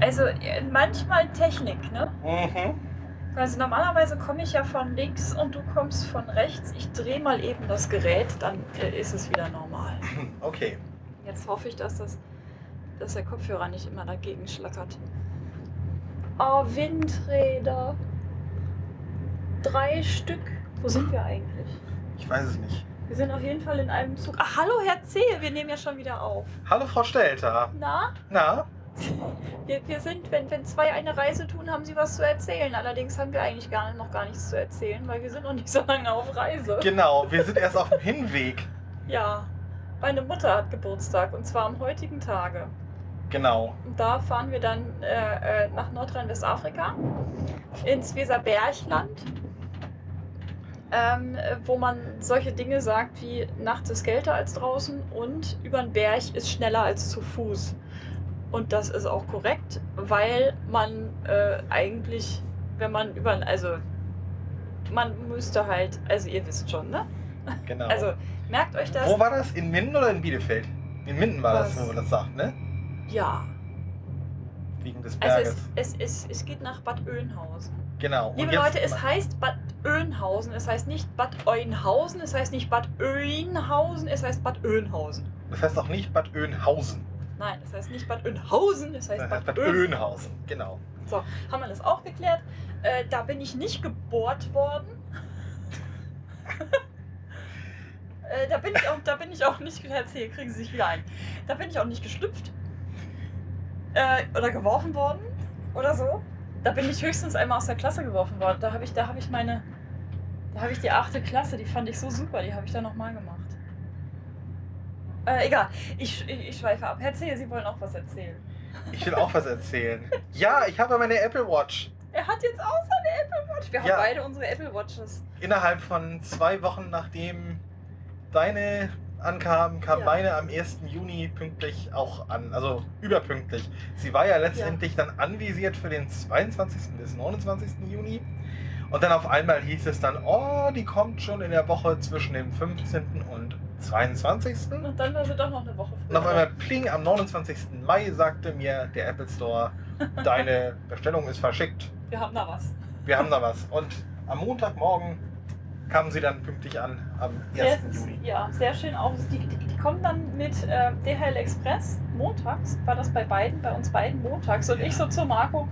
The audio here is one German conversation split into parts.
Also äh, manchmal Technik, ne? Mhm. Also normalerweise komme ich ja von links und du kommst von rechts. Ich drehe mal eben das Gerät, dann äh, ist es wieder normal. Okay. Jetzt hoffe ich, dass, das, dass der Kopfhörer nicht immer dagegen schlackert. Oh, Windräder. Drei Stück. Wo sind wir eigentlich? Ich weiß es nicht. Wir sind auf jeden Fall in einem Zug. Ach, hallo Herr Zehe, wir nehmen ja schon wieder auf. Hallo Frau Stelter. Na? Na? Wir, wir sind, wenn, wenn zwei eine Reise tun, haben sie was zu erzählen. Allerdings haben wir eigentlich gar, noch gar nichts zu erzählen, weil wir sind noch nicht so lange auf Reise. Genau, wir sind erst auf dem Hinweg. Ja, meine Mutter hat Geburtstag und zwar am heutigen Tage. Genau. Und da fahren wir dann äh, äh, nach Nordrhein-Westafrika, ins Weserbergland, ähm, äh, wo man solche Dinge sagt wie nachts ist kälter als draußen und über den Berg ist schneller als zu Fuß. Und das ist auch korrekt, weil man äh, eigentlich, wenn man über, also man müsste halt, also ihr wisst schon, ne? Genau. Also merkt euch das. Wo war das? In Minden oder in Bielefeld? In Minden war das, Was? wo man das sagt, ne? Ja, Wegen des also Berges. es, es, es, es geht nach Bad Oeynhausen. genau. Liebe Leute, es heißt Bad Oeynhausen. Es heißt nicht Bad Oeynhausen, es heißt nicht Bad Oeynhausen, es heißt Bad Oeynhausen. Das heißt auch nicht Bad Oeynhausen. Nein, es heißt nicht Bad Oeynhausen, heißt Das Bad, heißt Bad Oeynhausen. Oeynhausen. Genau. So, haben wir das auch geklärt. Äh, da bin ich nicht gebohrt worden. äh, da, bin ich auch, da bin ich auch nicht, erzähl, kriegen Sie sich wieder ein. Da bin ich auch nicht geschlüpft. Äh, oder geworfen worden. Oder so. Da bin ich höchstens einmal aus der Klasse geworfen worden. Da habe ich, da habe ich meine, da habe ich die achte Klasse, die fand ich so super, die habe ich dann nochmal gemacht. Äh, egal, ich, ich, ich schweife ab. Herr Zehe, Sie wollen auch was erzählen. Ich will auch was erzählen. Ja, ich habe meine Apple Watch. Er hat jetzt auch seine Apple Watch. Wir Ja. haben beide unsere Apple Watches. Innerhalb von zwei Wochen, nachdem deine ankam, kam Ja. meine am 1. Juni pünktlich auch an. Also überpünktlich. Sie war ja letztendlich dann anvisiert für den 22. bis 29. Juni. Und dann auf einmal hieß es dann, oh, die kommt schon in der Woche zwischen dem 15. und 22. Und dann war sie doch noch eine Woche früher. einmal pling am 29. Mai sagte mir der Apple Store, deine Bestellung ist verschickt. Wir haben da was. Wir haben da was. Und am Montagmorgen kamen sie dann pünktlich an, am 1. Sehr, Juli. ja, sehr schön auch. Die, die, die kommen dann mit äh, DHL Express montags. War das bei beiden, bei uns beiden montags. Und Ja. ich so zu Marco,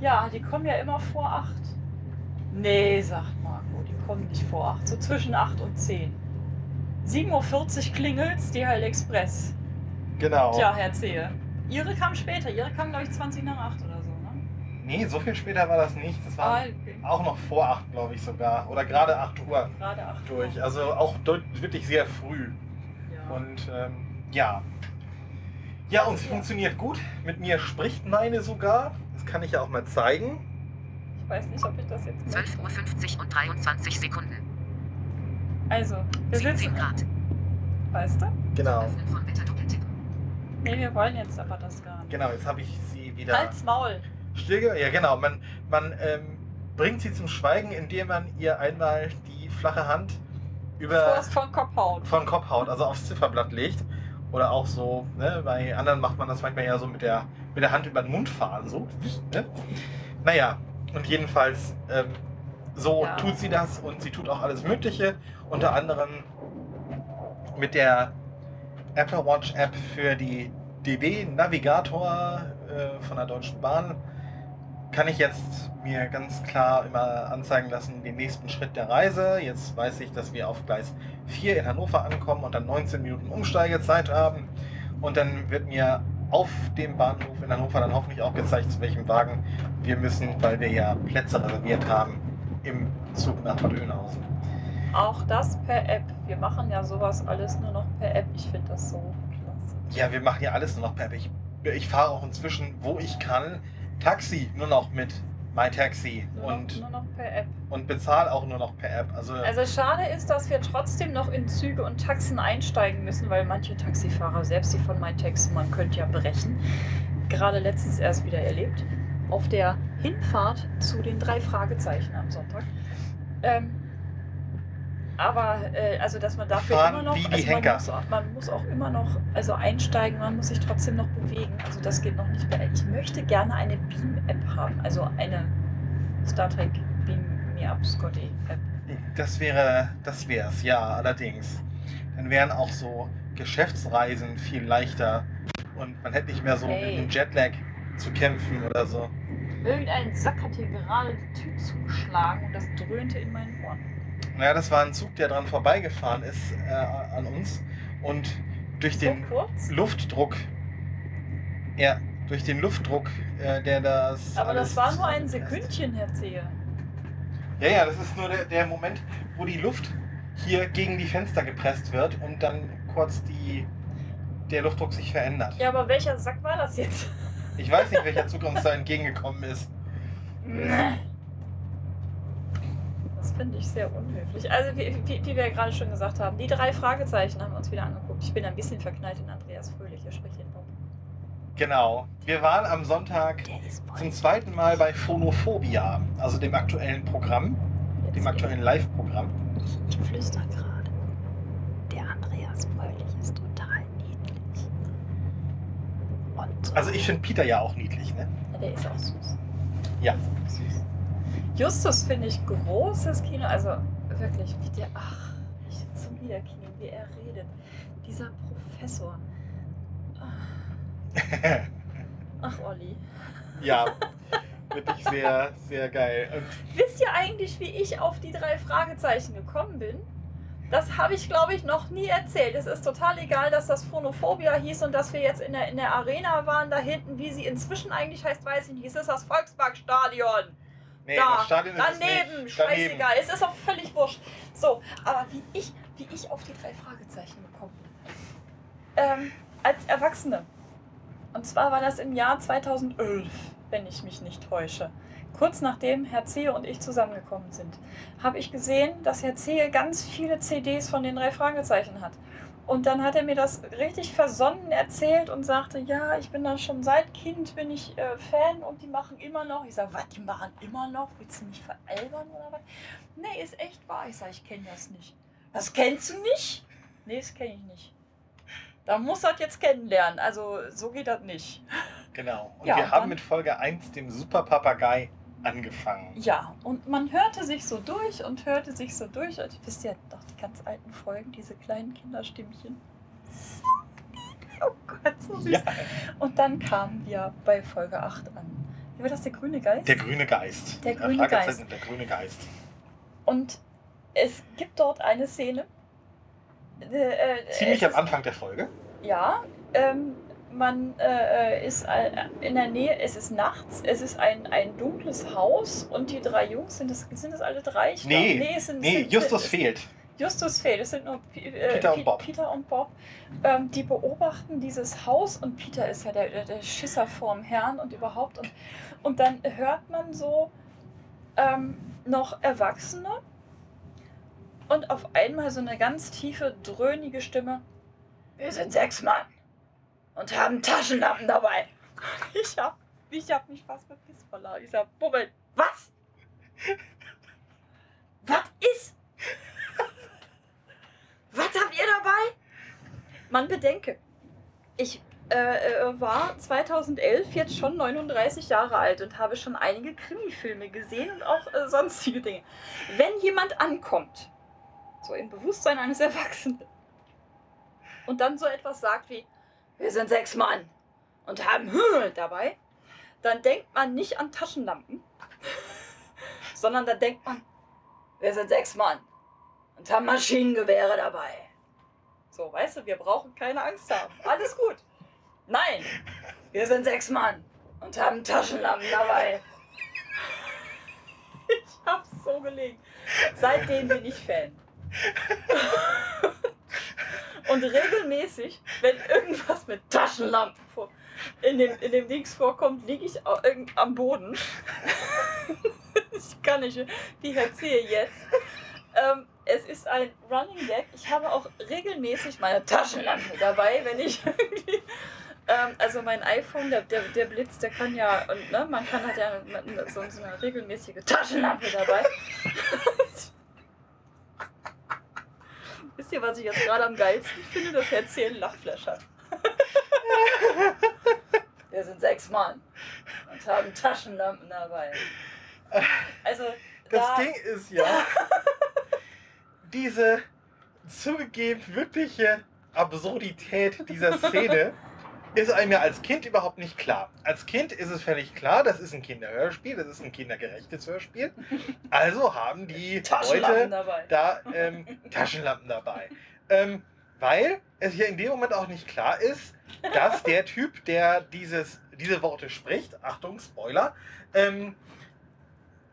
ja, die kommen ja immer vor acht. Nee, sagt Marco, die kommen nicht vor acht. So zwischen acht und zehn. 7.40 Uhr klingelt's, DHL Express. Genau. Tja, Herr Zehe. Ihre kam später. Ihre kam, glaube ich, 20 nach 8 oder so, ne? Nee, so viel später war das nicht. Das war Ah, okay. auch noch vor 8, glaube ich sogar. Oder gerade 8 Uhr Gerade 8 durch. Also auch wirklich sehr früh. Ja. Und ähm, ja. Ja, und sie Ja. funktioniert gut. Mit mir spricht meine sogar. Das kann ich ja auch mal zeigen. Ich weiß nicht, ob ich das jetzt. 12.50 Uhr und 23 Sekunden. Also, wir 17 sitzen. Grad. Weißt du? Genau. Nee, wir wollen jetzt aber das gar nicht. Genau, jetzt habe ich sie wieder Halt's Maul. still. ge- Ja, genau. Man, man ähm, bringt sie zum Schweigen, indem man ihr einmal die flache Hand über von Kopf hauen. von Kopf haut, also aufs Zifferblatt legt. Oder auch so, ne, bei anderen macht man das manchmal ja so mit der, mit der Hand über den Mund fahren. So. Ne? Naja, und jedenfalls ähm, so Ja. tut sie das und sie tut auch alles Mögliche. Unter anderem mit der Apple Watch App für die DB Navigator äh, von der Deutschen Bahn kann ich jetzt mir ganz klar immer anzeigen lassen, den nächsten Schritt der Reise. Jetzt weiß ich, dass wir auf Gleis 4 in Hannover ankommen und dann 19 Minuten Umsteigezeit haben. Und dann wird mir auf dem Bahnhof in Hannover dann hoffentlich auch gezeigt, zu welchem Wagen wir müssen, weil wir ja Plätze reserviert haben im Zug nach Bad Oeynhausen. Auch das per App. Wir machen ja sowas alles nur noch per App. Ich finde das so klasse. Ja, wir machen ja alles nur noch per App. Ich, ich fahre auch inzwischen, wo ich kann, Taxi nur noch mit MyTaxi Nur, und, noch, nur noch per App. und bezahle auch nur noch per App. Also, Also schade ist, dass wir trotzdem noch in Züge und Taxen einsteigen müssen, weil manche Taxifahrer, selbst die von MyTaxi, man könnte ja brechen, gerade letztens erst wieder erlebt, auf der Hinfahrt zu den drei Fragezeichen am Sonntag. Ähm, Aber äh, also dass man dafür Fahren immer noch, wie die also man muss, auch, man muss auch immer noch, also einsteigen, man muss sich trotzdem noch bewegen. Also das geht noch nicht mehr. Ich möchte gerne eine Beam-App haben, also eine Star Trek Beam Me Up Scotty App. Das wäre, das wär's, ja, allerdings. Dann wären auch so Geschäftsreisen viel leichter und man hätte nicht mehr so Hey. mit dem Jetlag zu kämpfen oder so. Irgendein Sack hat hier gerade die Tür zugeschlagen und das dröhnte in meinen Ohren. Naja, das war ein Zug, der dran vorbeigefahren ist äh, an uns und durch den so. Luftdruck, ja, durch den Luftdruck, äh, der das. Aber das war nur ein. Sekündchen, Herr Zehe. Ja, ja, das ist nur der, der Moment, wo die Luft hier gegen die Fenster gepresst wird und dann kurz die, der Luftdruck sich verändert. Ja, aber welcher Sack war das jetzt? Ich weiß nicht, welcher Zug uns da entgegengekommen ist. Das finde ich sehr unhöflich. Also, wie, wie, wie wir ja gerade schon gesagt haben, die drei Fragezeichen haben wir uns wieder angeguckt. Ich bin ein bisschen verknallt in Andreas Fröhlich, er spricht den Bob. Genau. Wir waren am Sonntag zum zweiten Mal bei Phonophobia, also dem aktuellen Programm, dem aktuellen Live-Programm. Ich, ich flüster gerade. Der Andreas Fröhlich ist total niedlich. Und so Also ich finde Peter ja auch niedlich, ne? Ja, der ist auch süß. Ja. Süß. Justus finde ich großes Kino. Also wirklich, wie der. Ach, ich zum Wiederkino, wie er redet. Dieser Professor. Ach, Olli. ja. Wirklich sehr, sehr geil. Und Wisst ihr eigentlich, wie ich auf die drei Fragezeichen gekommen bin? Das habe ich, glaube ich, noch nie erzählt. Es ist total egal, dass das Phonophobia hieß und dass wir jetzt in der, in der Arena waren da hinten. Wie sie inzwischen eigentlich heißt, weiß ich nicht. Es ist das Volksparkstadion. nee, Da, das Stadion ist es Daneben, scheißegal. Es ist auch völlig wurscht. So, aber wie ich, wie ich auf die drei Fragezeichen gekommen bin. Ähm, als Erwachsene. Und zwar war das im Jahr 2011, wenn ich mich nicht täusche. Kurz nachdem Herr Zehe und ich zusammengekommen sind, habe ich gesehen, dass Herr Zehe ganz viele CDs von den drei Fragezeichen hat. Und dann hat er mir das richtig versonnen erzählt und sagte, ja, ich bin da schon seit Kind, bin ich äh, Fan und die machen immer noch. Ich sage, was, die machen immer noch? Willst du mich veralbern oder was? Nee, ist echt wahr. Ich sage, ich kenne das nicht. Das kennst du nicht? Nee, das kenne ich nicht. Da muss das jetzt kennenlernen. Also so geht das nicht. Genau. Und Ja, wir haben mit Folge 1, dem Super Papagei, angefangen. Ja, und man hörte sich so durch und hörte sich so durch. Und wisst ihr doch die ganz alten Folgen, diese kleinen Kinderstimmchen. Oh Gott, so süß. Ja, Und dann kamen wir bei Folge 8 an. Wie war das, der grüne Geist? der grüne Geist. Der Äh, grüne Geist. und Der grüne Geist. Und es gibt dort eine Szene. Äh, äh, Ziemlich am Anfang der Folge. Ja, ähm, man äh, äh, ist äh, in der Nähe, es ist nachts, es ist ein, ein dunkles Haus und die drei Jungs, sind das, sind das alle drei? Ich Nee, glaub, es sind, Nee, sind, Justus es- fehlt. Justus fehlt, es sind nur äh, Peter und Bob. Peter und Bob. Ähm, die beobachten dieses Haus und Peter ist ja der, der, der Schisser vorm Herrn und überhaupt. Und, und dann hört man so ähm, noch Erwachsene und auf einmal so eine ganz tiefe, dröhnige Stimme. Wir sind sechs Mann und haben Taschenlampen dabei. Ich hab, ich hab mich fast mit Piss verlaut. Ich sag, Moment, was? Was ist? Was habt ihr dabei? Man bedenke, ich äh, äh, war 2011 jetzt schon 39 Jahre alt und habe schon einige Krimi-Filme gesehen und auch äh, sonstige Dinge. Wenn jemand ankommt, so im Bewusstsein eines Erwachsenen, und dann so etwas sagt wie, wir sind sechs Mann und haben dabei, dann denkt man nicht an Taschenlampen, sondern dann denkt man, wir sind sechs Mann und haben Maschinengewehre dabei. So, weißt du, wir brauchen keine Angst haben. Alles gut. Nein, wir sind sechs Mann und haben Taschenlampen dabei. Ich hab's so gelegen. Seitdem bin ich Fan. Und regelmäßig, wenn irgendwas mit Taschenlampen in, dem, in dem Dings vorkommt, liege ich am Boden. ich kann nicht, wie erzähle jetzt. Ähm, es ist ein Running Gag. Ich habe auch regelmäßig meine Taschenlampe dabei, wenn ich irgendwie. Ähm, also mein iPhone, der, der, der Blitz, der kann ja, und, ne, man kann hat ja so, so eine regelmäßige Taschenlampe dabei. Wisst ihr, was ich jetzt gerade am geilsten finde? Dass Herzchen einen Lachflash hat. Wir sind sechs Mann und haben Taschenlampen dabei. Also, Das da, Ding ist ja, diese zugegeben wirkliche Absurdität dieser Szene ist einem ja als Kind überhaupt nicht klar. Als Kind ist es völlig klar, das ist ein Kinderhörspiel, das ist ein kindergerechtes Hörspiel. Also haben die Taschenlampen Leute dabei. da ähm, Taschenlampen dabei. Ähm, weil es hier in dem Moment auch nicht klar ist, dass der Typ, der dieses, diese Worte spricht, Achtung, Spoiler, ähm,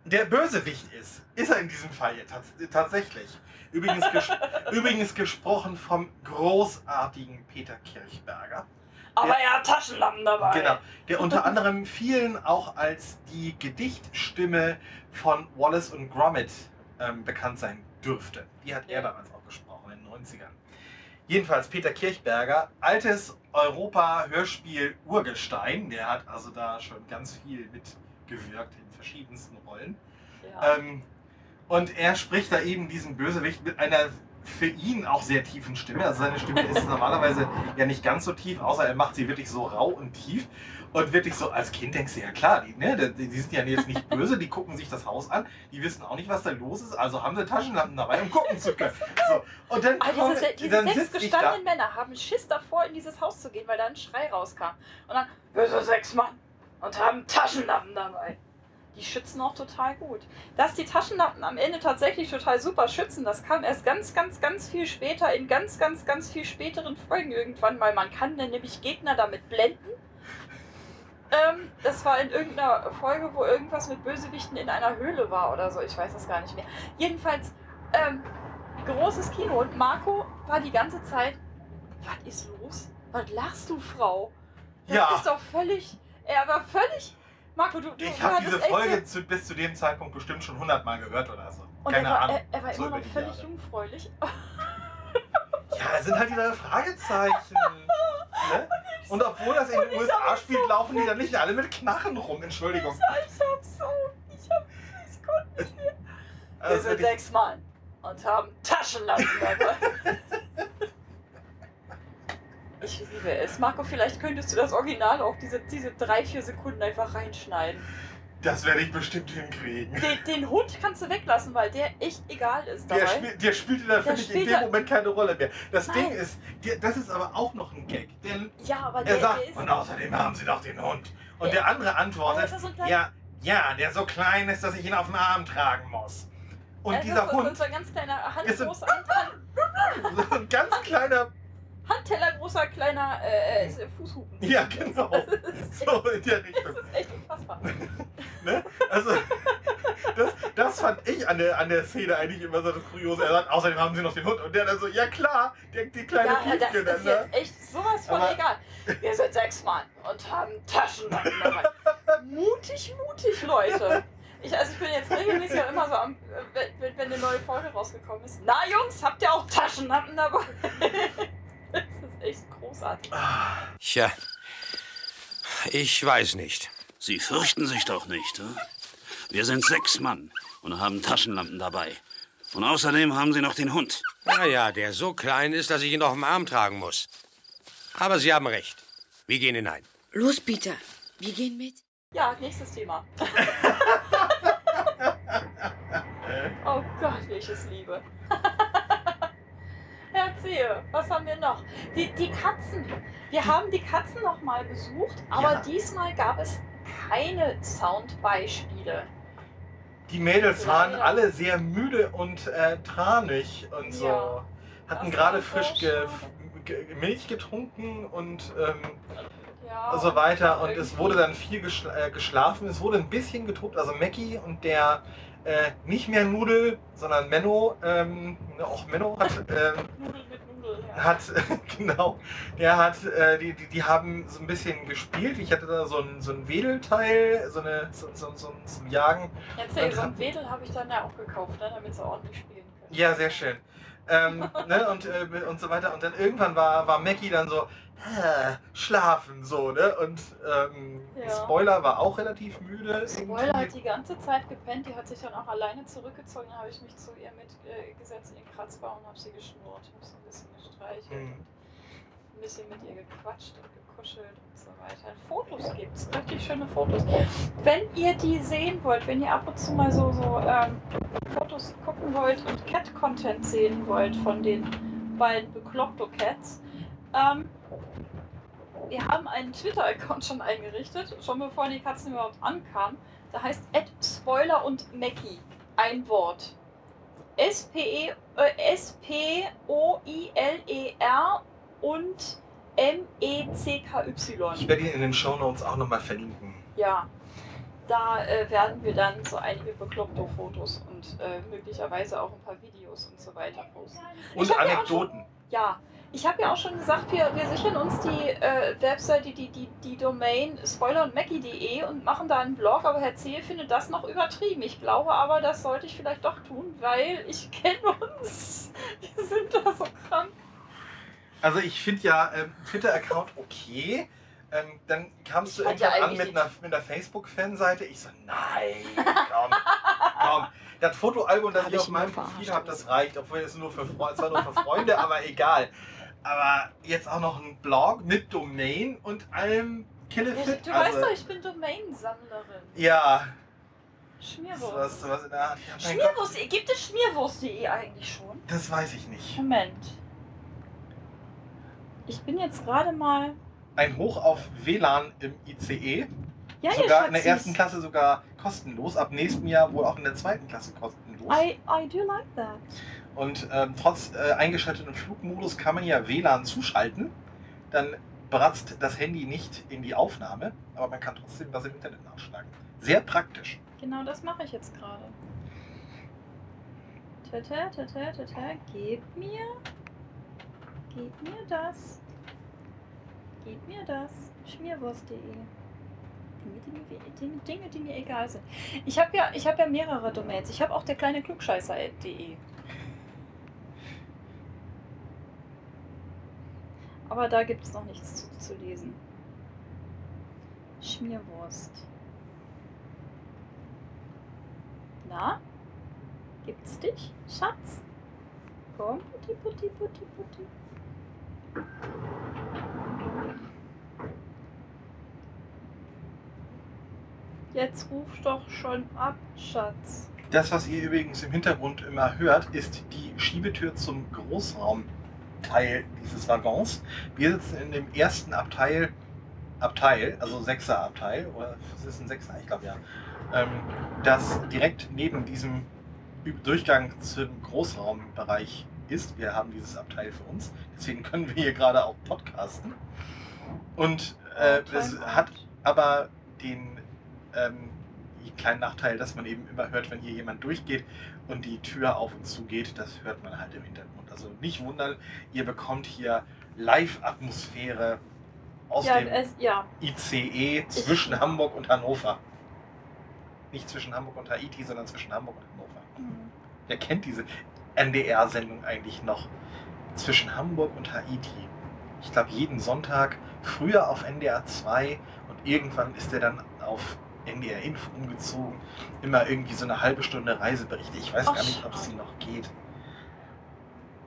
der Bösewicht ist. Ist er in diesem Fall hier tats tatsächlich. Übrigens, ges übrigens gesprochen vom großartigen Peter Kirchberger. Aber er hat Taschenlampen dabei. Genau. Der unter anderem vielen auch als die Gedichtstimme von Wallace und Gromit ähm, bekannt sein dürfte. Die hat er damals auch gesprochen in den 90ern. Jedenfalls Peter Kirchberger, altes Europa-Hörspiel-Urgestein. Der hat also da schon ganz viel mitgewirkt in verschiedensten Rollen. Ja. Ähm, und er spricht da eben diesen Bösewicht mit einer für ihn auch sehr tiefen Stimme. Also seine Stimme ist normalerweise ja nicht ganz so tief, außer er macht sie wirklich so rau und tief. Und wirklich so, als Kind denkst du, ja klar, die, ne, die, sind ja jetzt nicht böse, die gucken sich das Haus an, die wissen auch nicht, was da los ist, also haben sie Taschenlampen dabei, um gucken zu können. So, und dann, Ah, komm- diese, diese dann sechs gestandenen Männer haben Schiss davor, in dieses Haus zu gehen, weil da ein Schrei rauskam. Und dann, sind sechs Mann und haben Taschenlampen dabei. Die schützen auch total gut. Dass die Taschenlampen am Ende tatsächlich total super schützen, das kam erst ganz, ganz, ganz viel später, in ganz, ganz, ganz viel späteren Folgen irgendwann, weil man kann dann nämlich Gegner damit blenden. Ähm, das war in irgendeiner Folge, wo irgendwas mit Bösewichten in einer Höhle war oder so. Ich weiß das gar nicht mehr. Jedenfalls, ähm, großes Kino und Marco war die ganze Zeit, was ist los? Was lachst du, Frau? Das Ja. ist doch völlig, er war völlig, Marco, du, du Ich habe diese Folge zu, bis zu dem Zeitpunkt bestimmt schon hundertmal gehört oder so. und Keine er war, Ahnung. er, er war So immer noch völlig Jahre. jungfräulich. Ja, das sind halt wieder Fragezeichen. ne? Und obwohl das in den ich USA spielt, so laufen die dann nicht alle mit Knarren rum. Entschuldigung. Ich hab so, ich hab, ich konnte nicht mehr. Wir Also sind wirklich- sechs Mann und haben Taschenlampen dabei. Ich liebe es. Marco, vielleicht könntest du das Original auch, diese, diese drei, vier Sekunden einfach reinschneiden. das werde ich bestimmt hinkriegen. Den, den Hund kannst du weglassen, weil der echt egal ist dabei. Der, spiel, der spielte da, finde ich, in dem Moment keine Rolle mehr. Das Nein. Ding ist, der, das ist aber auch noch ein Gag. Denn ja, aber er der, sagt, der ist. und außerdem haben sie doch den Hund. Und Ja. der andere antwortet, ist so ja, ja, der so klein ist, dass ich ihn auf den Arm tragen muss. Und Ja, dieser ist Hund so ein ganz kleiner, ist handgroßer, Hand, so ein ganz kleiner, Handteller großer, kleiner äh, äh, Fußhupen. ja genau, Das ist, so in der Richtung. das ist echt unfassbar. Ne? Also, das, das fand ich an der, an der Szene eigentlich immer so das Kuriose. Er sagt, außerdem haben sie noch den Hund. Und der dann so, ja klar, der, die kleine Ja, das ist Piefke jetzt echt sowas von Aber- egal. Wir sind sechs Mann und haben dabei. mutig, mutig, Leute. Ich, also ich bin jetzt regelmäßig auch immer so am, äh, wenn, wenn eine neue Folge rausgekommen ist. Na Jungs, habt ihr auch Taschenlampen dabei? das ist echt großartig. Ah, Tja, ich weiß nicht. Sie fürchten sich doch nicht, hm? Wir sind sechs Mann und haben Taschenlampen dabei. Und außerdem haben Sie noch den Hund. Naja, der so klein ist, dass ich ihn auf dem Arm tragen muss. Aber Sie haben recht. Wir gehen hinein. Los, Peter. Wir gehen mit. Ja, nächstes Thema. oh Gott, wie ich es liebe. Erzähl, was haben wir noch? Die, die Katzen. Wir haben die Katzen noch mal besucht, aber Ja. diesmal gab es keine Soundbeispiele. Die Mädels waren Leider. alle sehr müde und äh, tranig und so. Ja. Hatten gerade frisch ge ge Milch getrunken und ähm, Ja, so weiter. Und es irgendwie- wurde dann viel geschla äh, geschlafen. Es wurde ein bisschen getobt. Also Mackie und der äh, nicht mehr Nudel, sondern Menno, ähm, auch Menno hat, ähm, Nudel mit Nudel. Ja. hat genau, der hat, äh, die, die, die haben so ein bisschen gespielt. Ich hatte da so ein, so ein Wedelteil, so, eine, so, so, so ein zum Jagen. Erzähl, und so ein Wedel habe ich dann ja auch gekauft, ne, damit sie ordentlich spielen können. Ja, sehr schön. Ähm, ne, und, äh, und so weiter. Und dann irgendwann war, war Mackie dann so, "Hä, schlafen, so, ne? Und ähm, Ja. Spoiler war auch relativ müde. Spoiler irgendwie. hat die ganze Zeit gepennt, die hat sich dann auch alleine zurückgezogen, dann habe ich mich zu ihr mitgesetzt in den Kratzbaum und habe sie geschnurrt, habe sie ein bisschen gestreichelt, Hm. ein bisschen mit ihr gequatscht und gekuschelt und so weiter. Fotos gibt es, richtig schöne Fotos. Wenn ihr die sehen wollt, wenn ihr ab und zu mal so, so ähm, Fotos gucken wollt und Cat-Content sehen wollt von den beiden Bekloppto-Cats, ähm, wir haben einen Twitter-Account schon eingerichtet, schon bevor die Katzen überhaupt ankamen. Da heißt Spoiler und Mackie. Ein Wort. S-P-E- äh, S-P-O-I-L-E-R und Ich M-E-C-K-Y. werde ihn in den Shownotes auch nochmal verlinken. Ja. Da äh, werden wir dann so einige bekloppte Fotos und äh, möglicherweise auch ein paar Videos und so weiter posten. Und Ich hab ja schon- Anekdoten. Ja, ich habe ja auch schon gesagt, wir, wir sichern uns die äh, Webseite, die, die, die Domain spoilerundmackie.de und machen da einen Blog, aber Herr Zehe findet das noch übertrieben. Ich glaube aber, das sollte ich vielleicht doch tun, weil ich kenne uns. Wir sind da so krank. Also ich finde ja ähm, Twitter-Account okay. Ähm, dann kamst du Ich ja irgendwann an eigentlich mit einer, mit einer Facebook-Fanseite. Ich so, nein, komm, komm. Das Fotoalbum, das Hab ich auf meinem. Profil habe, das reicht. Obwohl es nur für, Fre- zwar nur für Freunde, aber egal. Aber jetzt auch noch ein Blog mit Domain und allem Killefit. Du also, weißt doch, ich bin Domainsammlerin. Ja, Schmierwurst. sowas, sowas in der Art. Ja, Schmierwurst, gibt es Schmierwurst.de eigentlich schon? das weiß ich nicht. Moment. Ich bin jetzt gerade mal. Ein Hoch auf WLAN im ICE. Ja, sogar in der ersten Klasse sogar kostenlos, ab nächstem Jahr wohl auch in der zweiten Klasse kostenlos. I, I do like that. Und ähm, trotz äh, eingeschaltetem Flugmodus kann man ja WLAN zuschalten. Dann bratzt das Handy nicht in die Aufnahme, aber man kann trotzdem was im Internet nachschlagen. Sehr praktisch. Genau das mache ich jetzt gerade. Tata, tata, tata, gib mir. Gib mir das. Gib mir das. Schmierwurst.de. Dinge, Dinge, Dinge, die mir egal sind. Ich habe ja, hab ja mehrere Domains. Ich habe auch der kleine Klugscheißer.de. Aber da gibt es noch nichts zu, zu lesen. Schmierwurst. Na? Gibt's dich, Schatz? Komm, putti, putti, putti, putti. Jetzt ruf doch schon ab, Schatz. Das, was ihr übrigens im Hintergrund immer hört, ist die Schiebetür zum Großraumteil dieses Waggons. Wir sitzen in dem ersten Abteil, Abteil, also Sechser Abteil, oder ist ein Sechser? Ich glaube ja. Ähm, das direkt neben diesem Durchgang zum Großraumbereich ist. Wir haben dieses Abteil für uns. Deswegen können wir hier gerade auch podcasten. Und äh, Oh, das Time hat aber den ähm, kleinen Nachteil, dass man eben immer hört, wenn hier jemand durchgeht und die Tür auf und zu geht. Das hört man halt im Hintergrund. Also nicht wundern, ihr bekommt hier Live-Atmosphäre aus Ja, dem es, ja. ICE zwischen Hamburg und Hannover. Nicht zwischen Hamburg und Haiti, sondern zwischen Hamburg und Hannover. Mhm. Wer kennt diese NDR-Sendung eigentlich noch? Zwischen Hamburg und Haiti. Ich glaube, jeden Sonntag, früher auf NDR 2 und irgendwann ist er dann auf NDR Info umgezogen. Immer irgendwie so eine halbe Stunde Reiseberichte. Ich weiß Ach, gar nicht, ob es sie noch geht.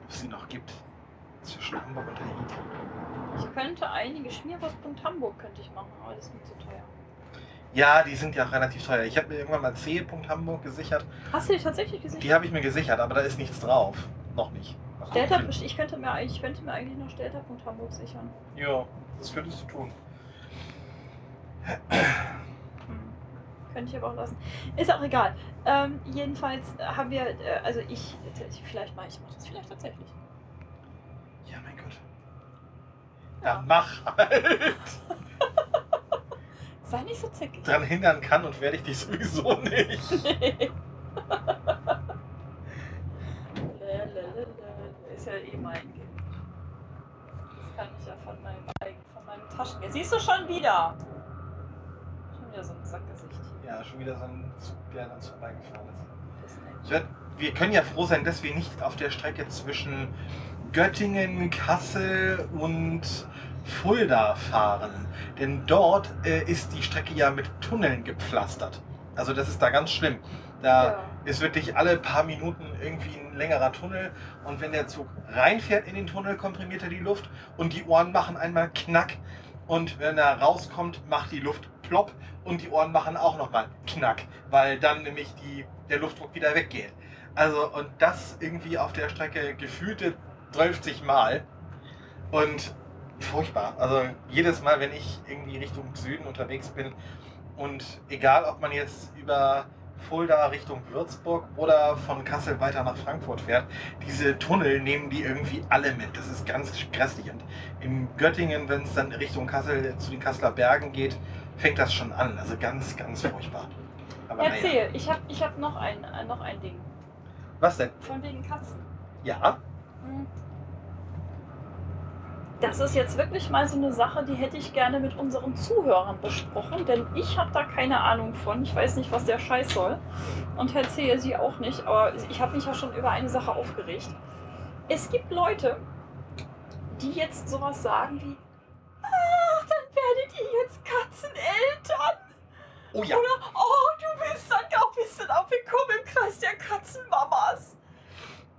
Ob es sie noch gibt. Zwischen Hamburg und Haiti. Ich könnte einige Schmierwurst.hamburg könnte ich machen, aber das ist mir zu teuer. Ja, die sind ja auch relativ teuer. Ich habe mir irgendwann mal C. Hamburg gesichert. Hast du die tatsächlich gesehen? Die habe ich mir gesichert, aber da ist nichts drauf. Noch nicht. Gucken. Delta, ich könnte mir, ich könnte mir eigentlich noch Delta.hamburg sichern. Ja, das könntest du tun. Könnte ich aber auch lassen. Ist auch egal. Ähm, jedenfalls haben wir, äh, also ich, vielleicht mache ich mach das vielleicht tatsächlich. Ja, mein Gott. Ja. Dann mach halt. Sei nicht so zickig. Dran hindern kann und werde ich dich sowieso nicht. Lalalala, Ist ja eh mein Geld. Das kann ich ja von meinem von meinem Taschengeld. Siehst du schon wieder? Schon wieder so ein Sackgesicht hier. Ja, schon wieder so ein Zug, der dann vorbeigefahren ist. Ich werde wir können ja froh sein, dass wir nicht auf der Strecke zwischen Göttingen, Kassel und Fulda fahren. Denn dort äh, ist die Strecke ja mit Tunneln gepflastert. Also das ist da ganz schlimm. Da Ja. ist wirklich alle paar Minuten irgendwie ein längerer Tunnel und wenn der Zug reinfährt in den Tunnel, komprimiert er die Luft und die Ohren machen einmal Knack und wenn er rauskommt, macht die Luft plopp und die Ohren machen auch nochmal Knack, weil dann nämlich die, der Luftdruck wieder weggeht. Also und das irgendwie auf der Strecke gefühlte 12 Mal und furchtbar. Also jedes Mal, wenn ich irgendwie Richtung Süden unterwegs bin und egal, ob man jetzt über Fulda Richtung Würzburg oder von Kassel weiter nach Frankfurt fährt, diese Tunnel nehmen die irgendwie alle mit. Das ist ganz grässlich. Und in Göttingen, wenn es dann Richtung Kassel zu den Kasseler Bergen geht, fängt das schon an. Also ganz, ganz furchtbar. Aber naja. Erzähl, ich habe ich hab noch, ein, äh, noch ein Ding. Was denn? Von wegen Katzen. Ja? Hm. Das ist jetzt wirklich mal so eine Sache, die hätte ich gerne mit unseren Zuhörern besprochen, denn ich habe da keine Ahnung von. Ich weiß nicht, was der Scheiß soll und erzähle sie auch nicht, aber ich habe mich ja schon über eine Sache aufgeregt. Es gibt Leute, die jetzt sowas sagen wie, ach, dann werdet ihr jetzt Katzeneltern. Oh ja. Oder, oh, du bist dann auch ein bisschen aufgekommen im Kreis der Katzenmamas.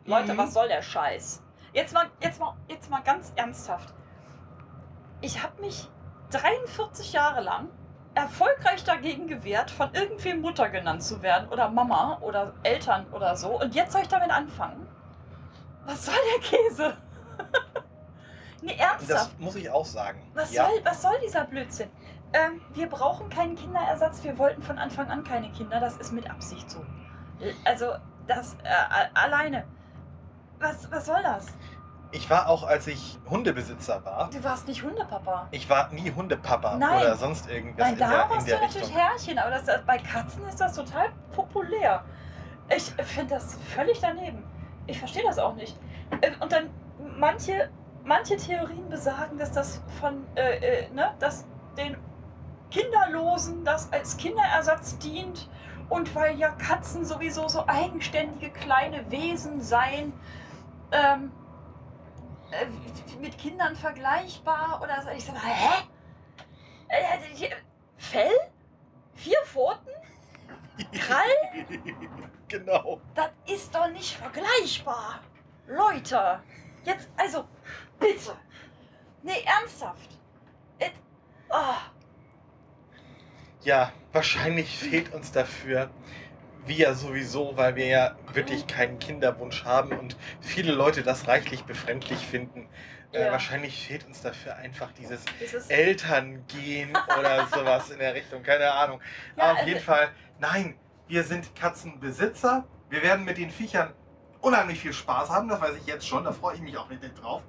Leute, Mhm. was soll der Scheiß? Jetzt mal, jetzt mal, jetzt mal ganz ernsthaft. Ich habe mich 43 Jahre lang erfolgreich dagegen gewehrt, von irgendwem Mutter genannt zu werden oder Mama oder Eltern oder so. Und jetzt soll ich damit anfangen? Was soll der Käse? nee, ernsthaft. Das muss ich auch sagen. Was, ja. soll, was soll dieser Blödsinn? Ähm, wir brauchen keinen Kinderersatz. Wir wollten von Anfang an keine Kinder. Das ist mit Absicht so. Also, das äh, alleine. Was, was soll das? Ich war auch, als ich Hundebesitzer war, Du warst nicht Hundepapa. ich war nie Hundepapa Nein. oder sonst irgendwas Nein, in da der, in warst du der natürlich Richtung. Herrchen, aber das, bei Katzen ist das total populär. Ich finde das völlig daneben. Ich verstehe das auch nicht. Äh, Und dann manche, manche Theorien besagen, dass das von, äh, äh, ne, dass den Kinderlosen das als Kinderersatz dient und weil ja Katzen sowieso so eigenständige kleine Wesen seien, ähm, äh, mit Kindern vergleichbar oder so. Ich sag mal, hä? Äh, hier- Fell? Vier Pfoten? Krall? genau. Das ist doch nicht vergleichbar. Leute, jetzt, also, bitte. Nee, ernsthaft. Et, ah, Ja, wahrscheinlich fehlt uns dafür, ja sowieso, weil wir ja wirklich keinen Kinderwunsch haben und viele Leute das reichlich befremdlich finden. Äh, Ja. wahrscheinlich fehlt uns dafür einfach dieses dieses, Elterngehen oder sowas in der Richtung, keine Ahnung. Ja, Aber auf also- jeden Fall, nein, wir sind Katzenbesitzer. Wir werden mit den Viechern unheimlich viel Spaß haben, das weiß ich jetzt schon, da freue ich mich auch richtig drauf.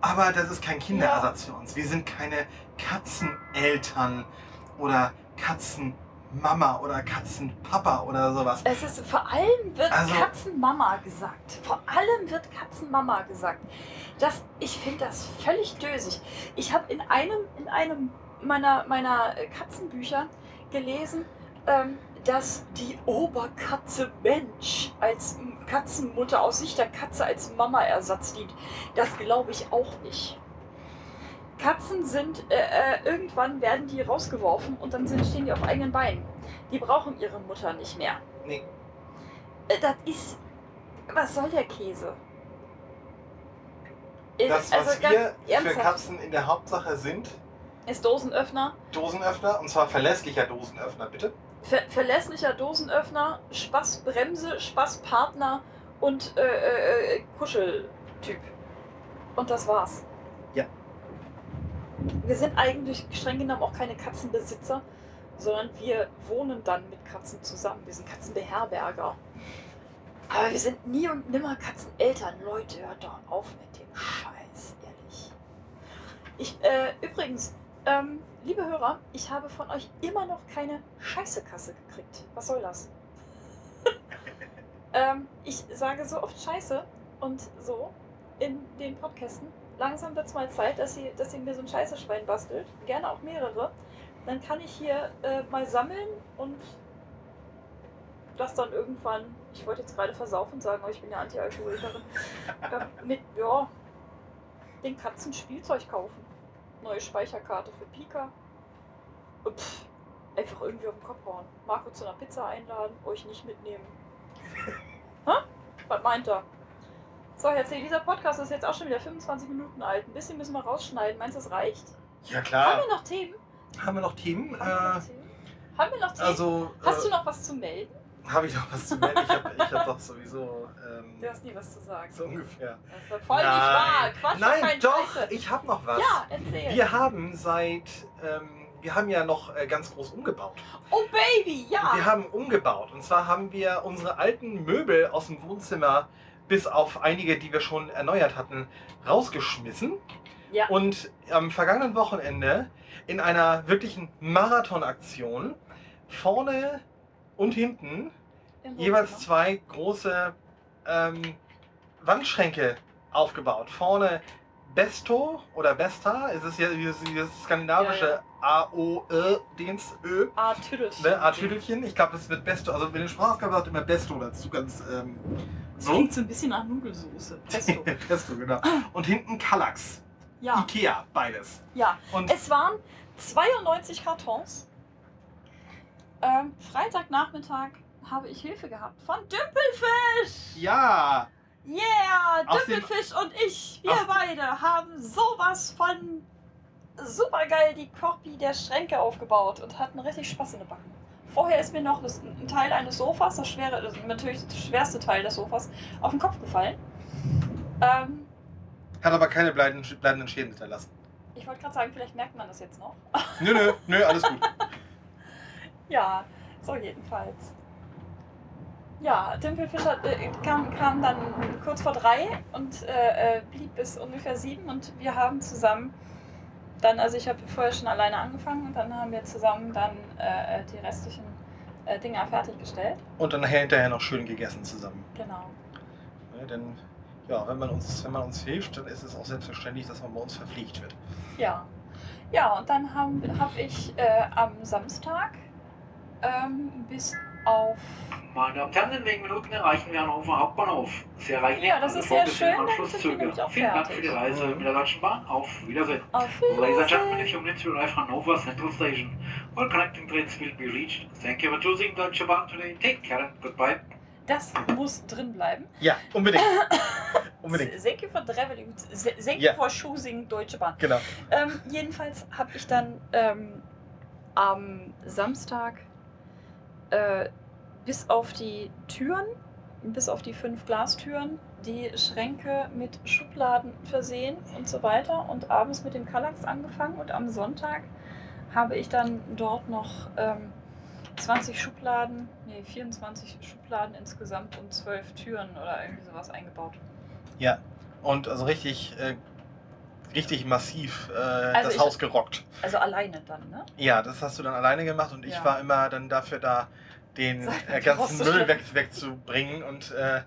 Aber das ist kein Kinderersatz für uns. Wir sind keine Katzeneltern oder Katzenmama oder Katzenpapa oder sowas. es ist, vor allem wird Also- Katzenmama gesagt. Vor allem wird Katzenmama gesagt. Das, ich finde das völlig dösig. Ich habe in einem, in einem meiner, meiner Katzenbücher gelesen, ähm, dass die Oberkatze Mensch als Katzenmutter aus Sicht der Katze als Mama-Ersatz dient. Das glaube ich auch nicht. Katzen sind, äh, äh, irgendwann werden die rausgeworfen und dann sind, stehen die auf eigenen Beinen. Die brauchen ihre Mutter nicht mehr. Nee. Äh, Das ist. Was soll der Käse? Das, also was wir für ernsthaft, Katzen in der Hauptsache sind, Ist Dosenöffner, Dosenöffner, und zwar verlässlicher Dosenöffner, bitte. ver verlässlicher Dosenöffner, Spaßbremse, Spaßpartner und äh, äh, Kuscheltyp. Und das war's. Wir sind eigentlich streng genommen auch keine Katzenbesitzer, sondern wir wohnen dann mit Katzen zusammen. Wir sind Katzenbeherberger. Aber wir sind nie und nimmer Katzeneltern. Leute, hört doch auf mit dem Scheiß, ehrlich. Ich, äh, übrigens, ähm, liebe Hörer, ich habe von euch immer noch keine Scheiße-Kasse gekriegt. Was soll das? ähm, ich sage so oft Scheiße und so in den Podcasten. Langsam wird es mal Zeit, dass ihr, dass ihr mir so ein Scheiße-Schwein bastelt. Gerne auch mehrere. Dann kann ich hier äh, mal sammeln und das dann irgendwann, ich wollte jetzt gerade versaufen sagen, aber ich bin ja Anti-Alkoholikerin, äh, mit, ja, den Katzen Spielzeug kaufen. Neue Speicherkarte für Pika. Und pff, einfach irgendwie auf den Kopf hauen. Marco zu einer Pizza einladen, euch nicht mitnehmen. Hä? Was meint er? So, Herr C., dieser Podcast ist jetzt auch schon wieder 25 Minuten alt. Ein bisschen müssen wir rausschneiden. Meinst du, das reicht? Ja Haben klar. wir noch Themen? Haben wir noch Themen? Haben wir noch Äh, Themen? Haben wir noch Themen? also, Hast du äh, noch was zu melden? habe ich noch was zu melden? Ich habe hab doch sowieso ähm, Du hast nie was zu sagen. so ungefähr. Das ist ja voll nicht wahr. Quatsch, Nein, doch, Scheiße. ich habe noch was. Ja, erzähl. Wir haben seit, ähm, wir haben ja noch äh, ganz groß umgebaut. Oh Baby, ja. Wir haben umgebaut. Und zwar haben wir unsere alten Möbel aus dem Wohnzimmer, bis auf einige, die wir schon erneuert hatten, rausgeschmissen. Ja. Und am vergangenen Wochenende in einer wirklichen Marathonaktion vorne und hinten jeweils zwei große ähm, Wandschränke aufgebaut. Vorne Besto oder Besta, ist es ja dieses, skandinavische A-O-E-Dings, Ö. Ah, Tüdelchen. Ne, A-Tüdelchen. Ich glaube, es wird Besto. Also, wenn du Sprachausgabe sagt, immer Besto dazu. Ganz ähm, Das so. klingt so ein bisschen nach Nudelsoße. Pesto. Pesto, genau. Und hinten Kallax. Ja, Ikea, beides. ja. Und Es waren 92 Kartons. Ähm, Freitagnachmittag habe ich Hilfe gehabt von Dümpelfisch. ja, Yeah, Aus dem- Dümpelfisch und ich, wir beide haben sowas von supergeil die Korpi der Schränke aufgebaut und hatten richtig Spaß in der Backen. Vorher ist mir noch das, ein Teil eines Sofas, das schwere, das, natürlich das schwerste Teil des Sofas, auf den Kopf gefallen. Ähm, hat aber keine bleibenden, bleibenden Schäden hinterlassen. ich wollte gerade sagen, vielleicht merkt man das jetzt noch. Nö, nö, nö, alles gut. Ja, so jedenfalls. Ja, Dümpelfisch hat, äh, kam, kam dann kurz vor drei und äh, äh, blieb bis ungefähr sieben und wir haben zusammen dann, also ich habe vorher schon alleine angefangen und dann haben wir zusammen dann äh, die restlichen äh, Dinger fertiggestellt. Und dann hinterher noch schön gegessen zusammen. Genau. Ne, denn ja, wenn man, uns, wenn man uns hilft, dann ist es auch selbstverständlich, dass man bei uns verpflegt wird. Ja. Ja, und dann habe hab ich äh, am Samstag ähm, bis auf Meine Damen und Herren, in wenigen Minuten erreichen wir Hannover Hauptbahnhof. Sie erreichen Ja, das ist sehr schön, dann sind wir Anschlusszüge. Vielen Dank für die Reise mit der Deutschen Bahn. Auf Wiedersehen. auf Ladies and gentlemen, if Wiedersehen. you need to arrive Hanover Central Station, all connecting trains will be reached. Thank you for choosing Deutsche Bahn today. Take care goodbye. Das muss drin bleiben. Ja, unbedingt. unbedingt. Thank you for traveling. Thank you for choosing Deutsche Bahn. Genau. Ähm, jedenfalls habe ich dann ähm, am Samstag äh, bis auf die Türen, bis auf die fünf Glastüren, die Schränke mit Schubladen versehen und so weiter und abends mit dem Kallax angefangen und am Sonntag habe ich dann dort noch ähm, 20 Schubladen, nee, 24 Schubladen insgesamt und 12 Türen oder irgendwie sowas eingebaut. Ja. Und also richtig, äh, richtig massiv äh, Also das ich- Haus gerockt. Also alleine dann, ne? Ja, das hast du dann alleine gemacht und ich Ja. war immer dann dafür da, den äh, ganzen Müll weg, wegzubringen und äh,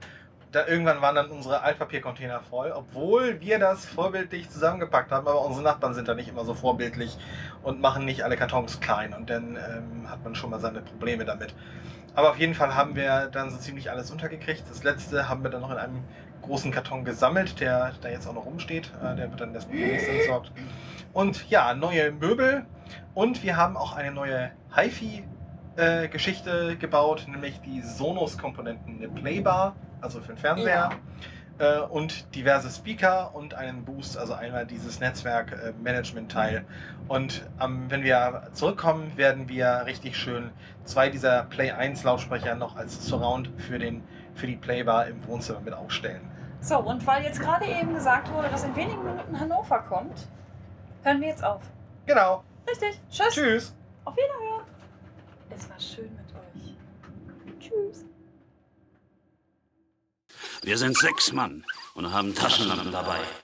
da irgendwann waren dann unsere Altpapiercontainer voll, obwohl wir das vorbildlich zusammengepackt haben, aber unsere Nachbarn sind da nicht immer so vorbildlich und machen nicht alle Kartons klein und dann ähm, hat man schon mal seine Probleme damit. Aber auf jeden Fall haben wir dann so ziemlich alles untergekriegt. Das letzte haben wir dann noch in einem großen Karton gesammelt, der da jetzt auch noch rumsteht. Äh, der wird dann das nächste entsorgt. Und ja, neue Möbel und wir haben auch eine neue HiFi-Geschichte gebaut, nämlich die Sonos-Komponenten, eine Playbar, also für den Fernseher, äh, und diverse Speaker und einen Boost, also einmal dieses Netzwerk-Management-Teil. Und ähm, wenn wir zurückkommen, werden wir richtig schön zwei dieser Play 1 Lautsprecher noch als Surround für, den, für die Playbar im Wohnzimmer mit aufstellen. So, und weil jetzt gerade eben gesagt wurde, dass in wenigen Minuten Hannover kommt, hören wir jetzt auf. Genau. Richtig. Tschüss. Tschüss. Auf Wiederhören. Es war schön mit euch. Tschüss. Wir sind sechs Mann und haben Taschenlampen dabei.